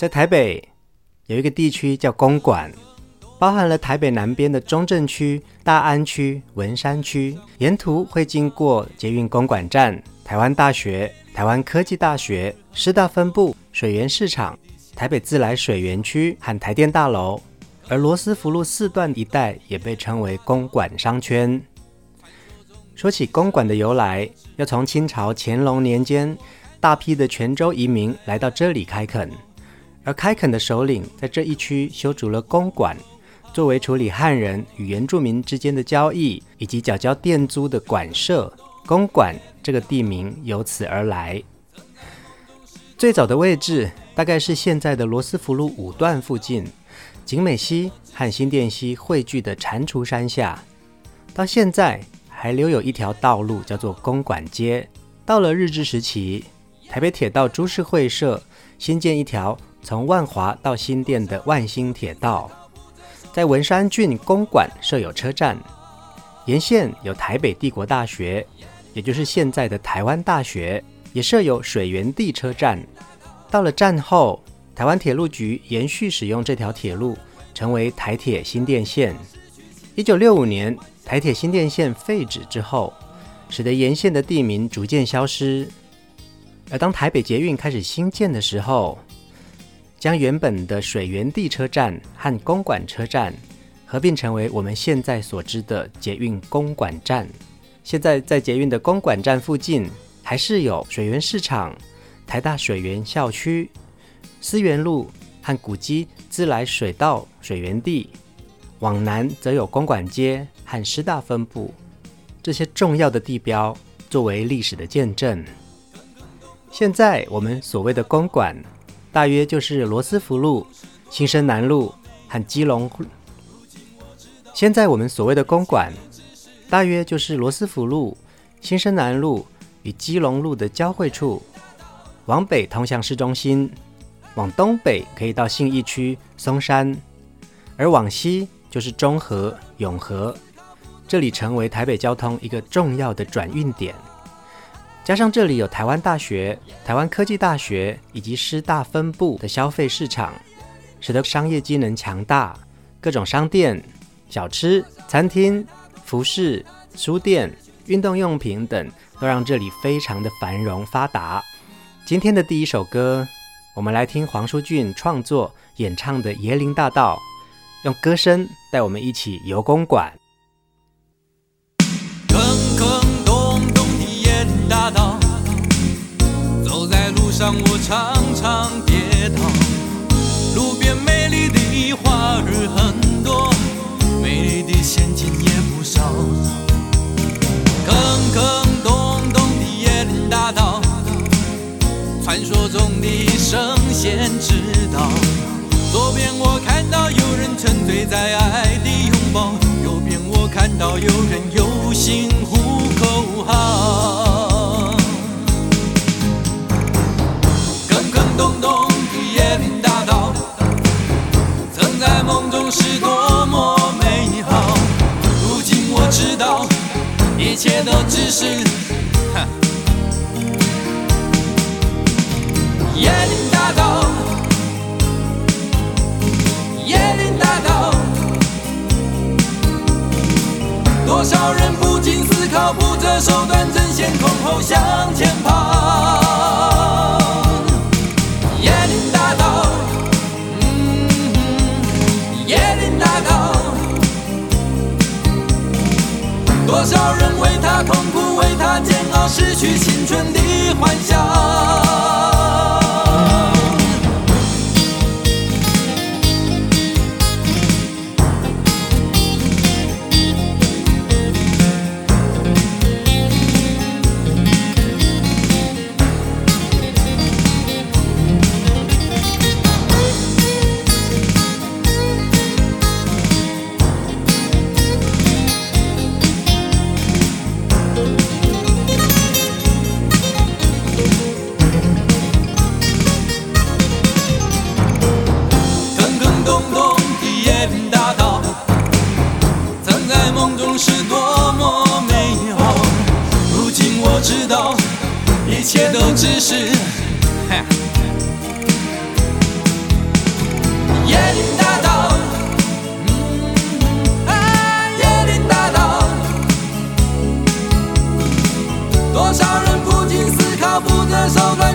在台北有一个地区叫公馆，包含了台北南边的中正区、大安区、文山区，沿途会经过捷运公馆站、台湾大学、台湾科技大学、师大分部、水源市场、台北自来水园区和台电大楼，而罗斯福路四段一带也被称为公馆商圈。说起公馆的由来，要从清朝乾隆年间，大批的泉州移民来到这里开垦。而开垦的首领在这一区修筑了公馆，作为处理汉人与原住民之间的交易以及缴交佃租的馆舍。公馆这个地名由此而来。最早的位置大概是现在的罗斯福路五段附近，景美溪和新店溪汇聚的蟾蜍山下。到现在还留有一条道路叫做公馆街。到了日治时期，台北铁道株式会社新建一条。从万华到新店的万兴铁道，在文山郡公馆设有车站，沿线有台北帝国大学，也就是现在的台湾大学，也设有水源地车站。到了战后，台湾铁路局延续使用这条铁路，成为台铁新店线。一九六五年，台铁新店线废止之后，使得沿线的地名逐渐消失。而当台北捷运开始兴建的时候，将原本的水源地车站和公馆车站合并成为我们现在所知的捷运公馆站。现在在捷运的公馆站附近，还是有水源市场、台大水源校区、思源路和古迹自来水道水源地。往南则有公馆街和师大分部这些重要的地标作为历史的见证。现在我们所谓的公馆。大约就是罗斯福路、新生南路和基隆。现在我们所谓的公馆，大约就是罗斯福路、新生南路与基隆路的交汇处。往北通向市中心，往东北可以到信义区松山，而往西就是中和、永和。这里成为台北交通一个重要的转运点。加上这里有台湾大学、台湾科技大学以及师大分部的消费市场，使得商业机能强大。各种商店、小吃、餐厅、服饰、书店、运动用品等，都让这里非常的繁荣发达。今天的第一首歌，我们来听黄舒骏创作演唱的《椰林大道》，用歌声带我们一起游公馆。大道，走在路上我常常跌倒。路边美丽的花儿很多，美丽的陷阱也不少。坑坑洞洞的椰林大道，传说中的圣贤之道。左边我看到有人沉醉在爱的拥抱，右边我看到有人游行呼口号。咚咚的椰林大道，曾在梦中是多么美好。如今我知道，一切都只是椰林大道，椰林大道。多少人不经思考，不择手段，争先恐后向前跑。多少人为他痛苦，为他煎熬，失去青春的幻想。扶着手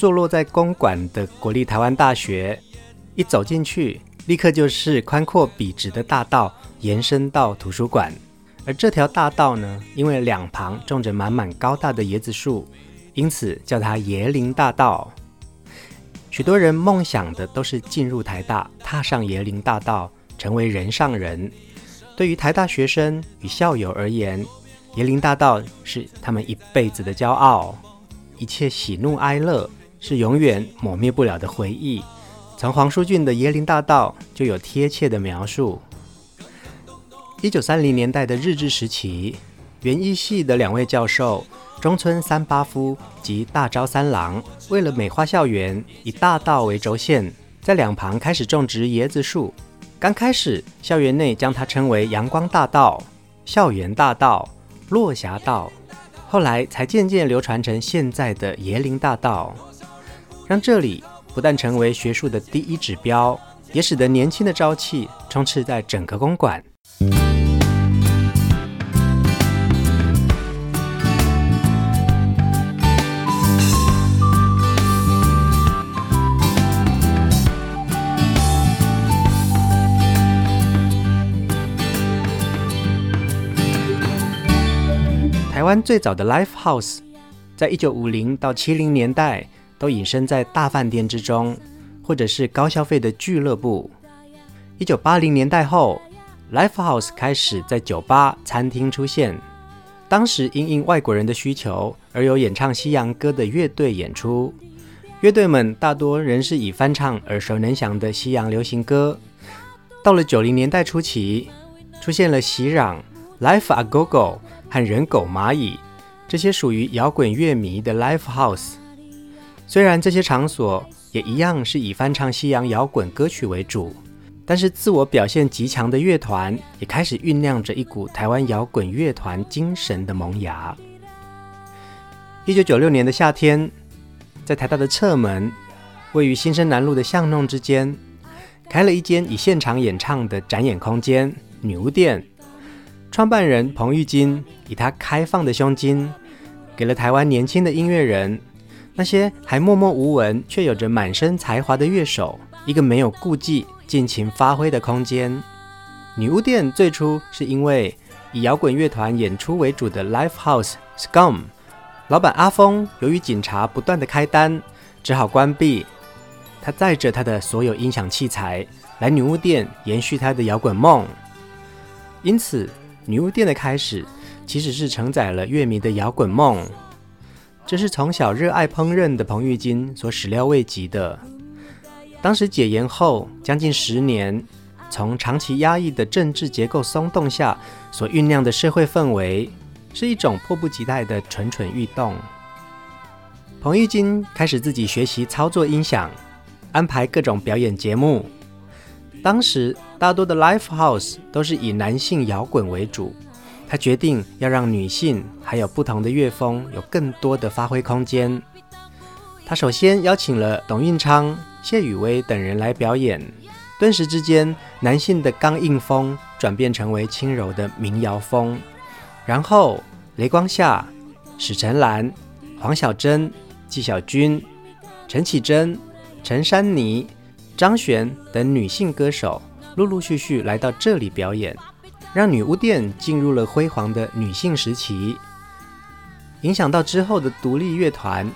坐落在公馆的国立台湾大学，一走进去，立刻就是宽阔笔直的大道，延伸到图书馆。而这条大道呢，因为两旁种着满满高大的椰子树，因此叫它椰林大道。许多人梦想的都是进入台大，踏上椰林大道，成为人上人。对于台大学生与校友而言，椰林大道是他们一辈子的骄傲，一切喜怒哀乐。是永远抹灭不了的回忆。从黄舒骏的《椰林大道》就有贴切的描述。一九三零年代的日治时期，园艺系的两位教授中村三八夫及大沼三郎，为了美化校园，以大道为轴线，在两旁开始种植椰子树。刚开始，校园内将它称为阳光大道、校园大道、落霞道，后来才渐渐流传成现在的椰林大道。让这里不但成为学术的第一指标，也使得年轻的朝气充斥在整个公馆。台湾最早的 Live House，在一九五零到七零年代。都隐身在大饭店之中，或者是高消费的俱乐部。一九八零年代后，Live House 开始在酒吧、餐厅出现。当时因应外国人的需求，而有演唱西洋歌的乐队演出。乐队们大多仍是以翻唱耳熟能详的西洋流行歌。到了九零年代初期，出现了袭壤、Life A Go Go 和人狗蚂蚁这些属于摇滚乐迷的 Live House。虽然这些场所也一样是以翻唱西洋摇滚歌曲为主，但是自我表现极强的乐团也开始酝酿着一股台湾摇滚乐团精神的萌芽。一九九六年的夏天，在台大的侧门，位于新生南路的巷弄之间，开了一间以现场演唱的展演空间——女巫店。创办人彭玉金以他开放的胸襟，给了台湾年轻的音乐人。那些还默默无闻却有着满身才华的乐手，一个没有顾忌、尽情发挥的空间。女巫店最初是因为以摇滚乐团演出为主的 Live House Scum，老板阿峰由于警察不断的开单，只好关闭。他载着他的所有音响器材来女巫店延续他的摇滚梦。因此，女巫店的开始其实是承载了乐迷的摇滚梦。这是从小热爱烹饪的彭玉金所始料未及的。当时解严后将近十年，从长期压抑的政治结构松动下所酝酿的社会氛围，是一种迫不及待的蠢蠢欲动。彭玉金开始自己学习操作音响，安排各种表演节目。当时大多的 live house 都是以男性摇滚为主，他决定要让女性还有不同的乐风有更多的发挥空间。他首先邀请了董运昌、谢雨薇等人来表演，顿时之间，男性的刚硬风转变成为轻柔的民谣风。然后雷光夏、史晨兰、黄小珍、纪晓君、陈绮贞、陈珊妮。张悬等女性歌手陆陆续续来到这里表演，让女巫店进入了辉煌的女性时期。影响到之后的独立乐团、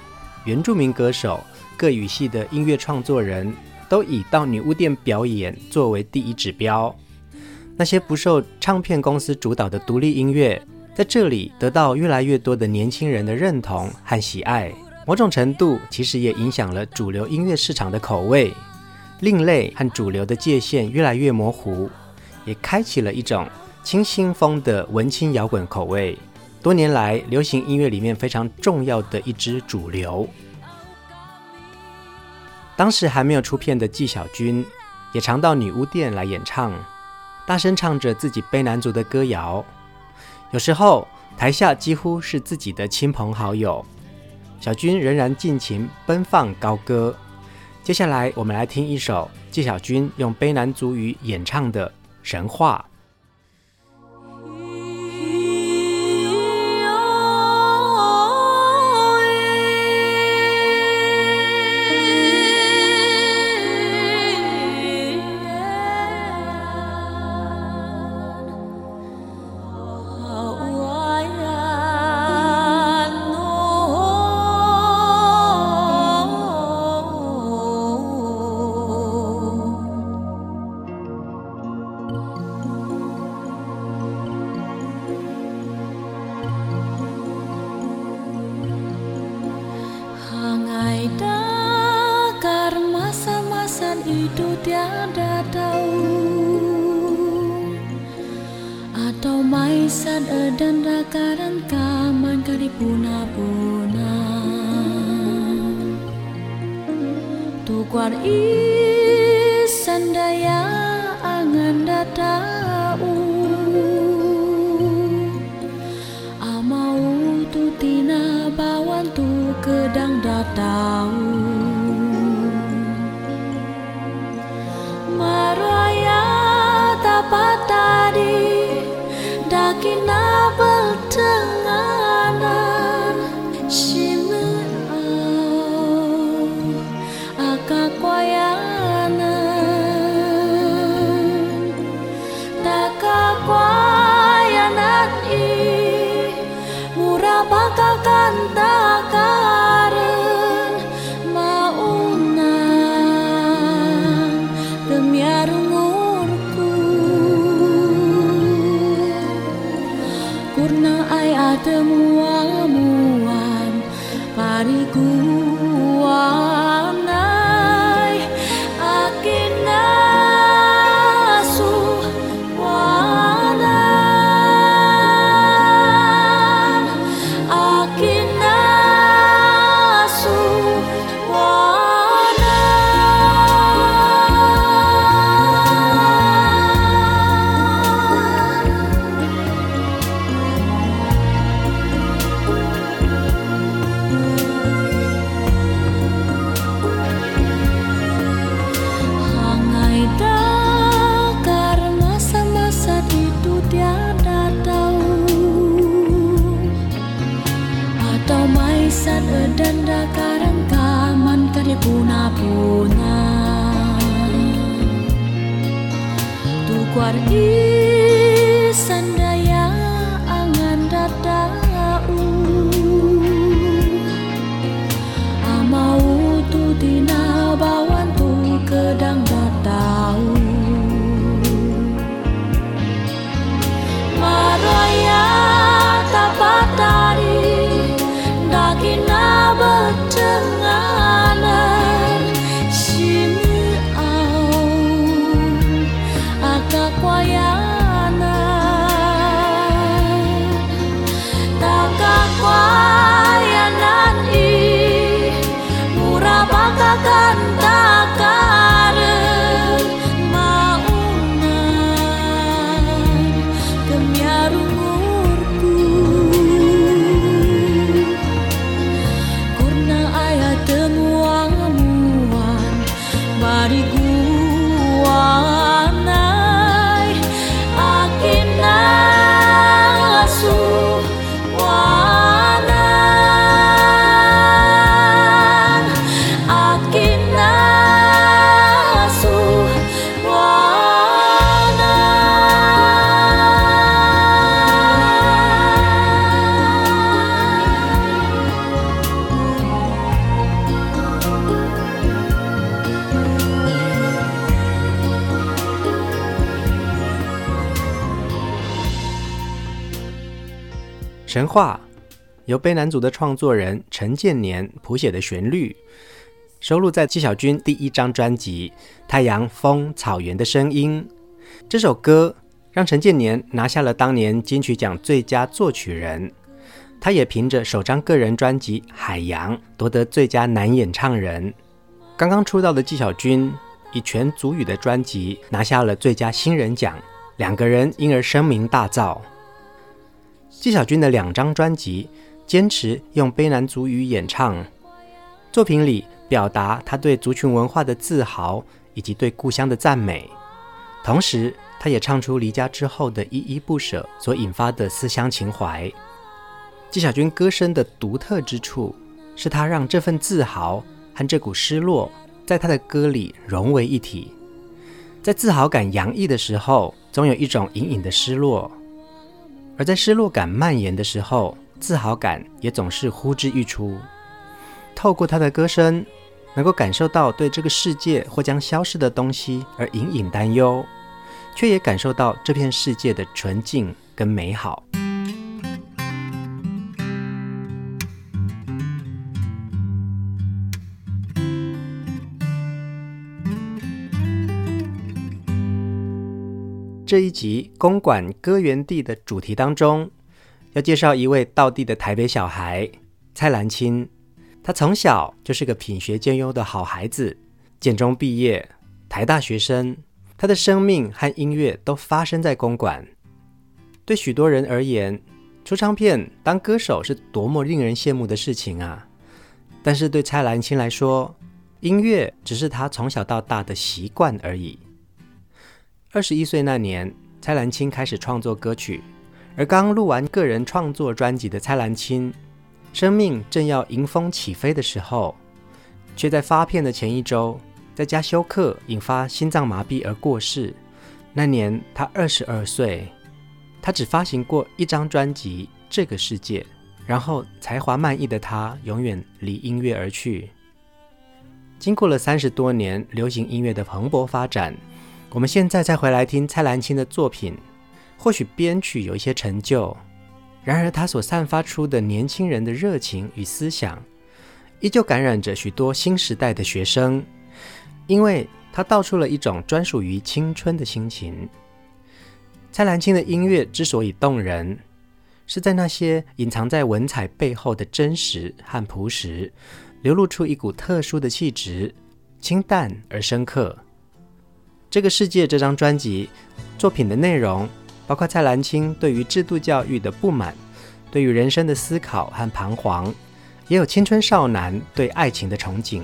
原住民歌手、各语系的音乐创作人都以到女巫店表演作为第一指标。那些不受唱片公司主导的独立音乐，在这里得到越来越多的年轻人的认同和喜爱。某种程度，其实也影响了主流音乐市场的口味。另类和主流的界限越来越模糊，也开启了一种清新风的文青摇滚口味。多年来，流行音乐里面非常重要的一支主流。当时还没有出片的纪晓君，也常到女巫店来演唱，大声唱着自己卑南族的歌谣。有时候台下几乎是自己的亲朋好友，小军仍然尽情奔放高歌。接下来，我们来听一首纪晓君用卑南族语演唱的《神话》。warisan daya anganda tahu, Amau tu tina bawan tu kedang datau Maraya tapat 话由卑南族的创作人陈建年谱写的旋律，收录在纪晓君第一张专辑《太阳、风、草原的声音》。这首歌让陈建年拿下了当年金曲奖最佳作曲人，他也凭着首张个人专辑《海洋》夺得最佳男演唱人。刚刚出道的纪晓君以全组语的专辑拿下了最佳新人奖，两个人因而声名大噪。纪晓君的两张专辑坚持用卑南族语演唱，作品里表达他对族群文化的自豪以及对故乡的赞美，同时他也唱出离家之后的依依不舍所引发的思乡情怀。纪晓君歌声的独特之处，是他让这份自豪。和这股失落，在他的歌里融为一体。在自豪感洋溢的时候，总有一种隐隐的失落；而在失落感蔓延的时候，自豪感也总是呼之欲出。透过他的歌声，能够感受到对这个世界或将消失的东西而隐隐担忧，却也感受到这片世界的纯净跟美好。这一集公馆歌园地的主题当中，要介绍一位道地的台北小孩蔡兰青。他从小就是个品学兼优的好孩子，建中毕业，台大学生。他的生命和音乐都发生在公馆。对许多人而言，出唱片当歌手是多么令人羡慕的事情啊！但是对蔡兰青来说，音乐只是他从小到大的习惯而已。二十一岁那年，蔡兰青开始创作歌曲，而刚录完个人创作专辑的蔡兰青，生命正要迎风起飞的时候，却在发片的前一周，在家休克，引发心脏麻痹而过世。那年他二十二岁，他只发行过一张专辑《这个世界》，然后才华漫溢的他，永远离音乐而去。经过了三十多年流行音乐的蓬勃发展。我们现在再回来听蔡兰卿的作品，或许编曲有一些陈旧，然而他所散发出的年轻人的热情与思想，依旧感染着许多新时代的学生，因为他道出了一种专属于青春的心情。蔡兰卿的音乐之所以动人，是在那些隐藏在文采背后的真实和朴实，流露出一股特殊的气质，清淡而深刻。这个世界这张专辑作品的内容，包括蔡兰卿对于制度教育的不满，对于人生的思考和彷徨，也有青春少男对爱情的憧憬，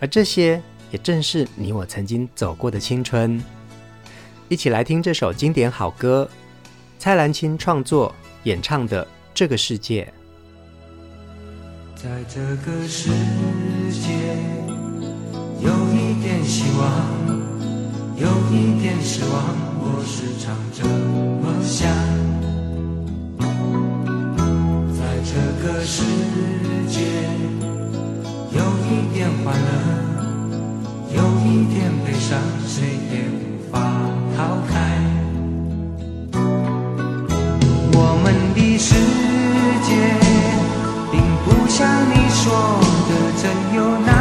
而这些也正是你我曾经走过的青春。一起来听这首经典好歌，蔡兰卿创作演唱的《这个世界》。在这个世界，有一点希望。有一点失望，我时常这么想。在这个世界，有一点欢乐，有一点悲伤，谁也无法逃开。我们的世界，并不像你说的真有那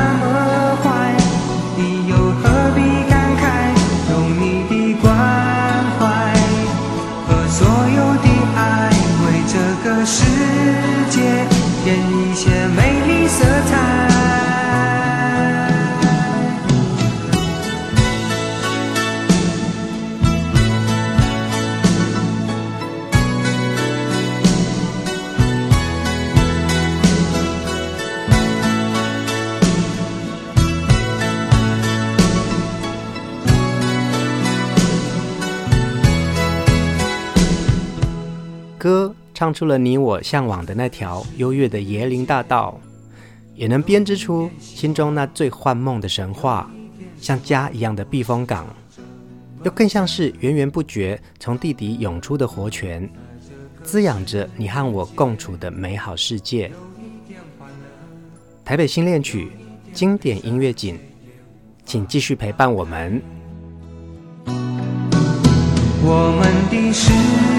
歌唱出了你我向往的那条优越的椰林大道，也能编织出心中那最幻梦的神话，像家一样的避风港，又更像是源源不绝从地底涌出的活泉，滋养着你和我共处的美好世界。台北新恋曲，经典音乐景，请继续陪伴我们。我们的世界。并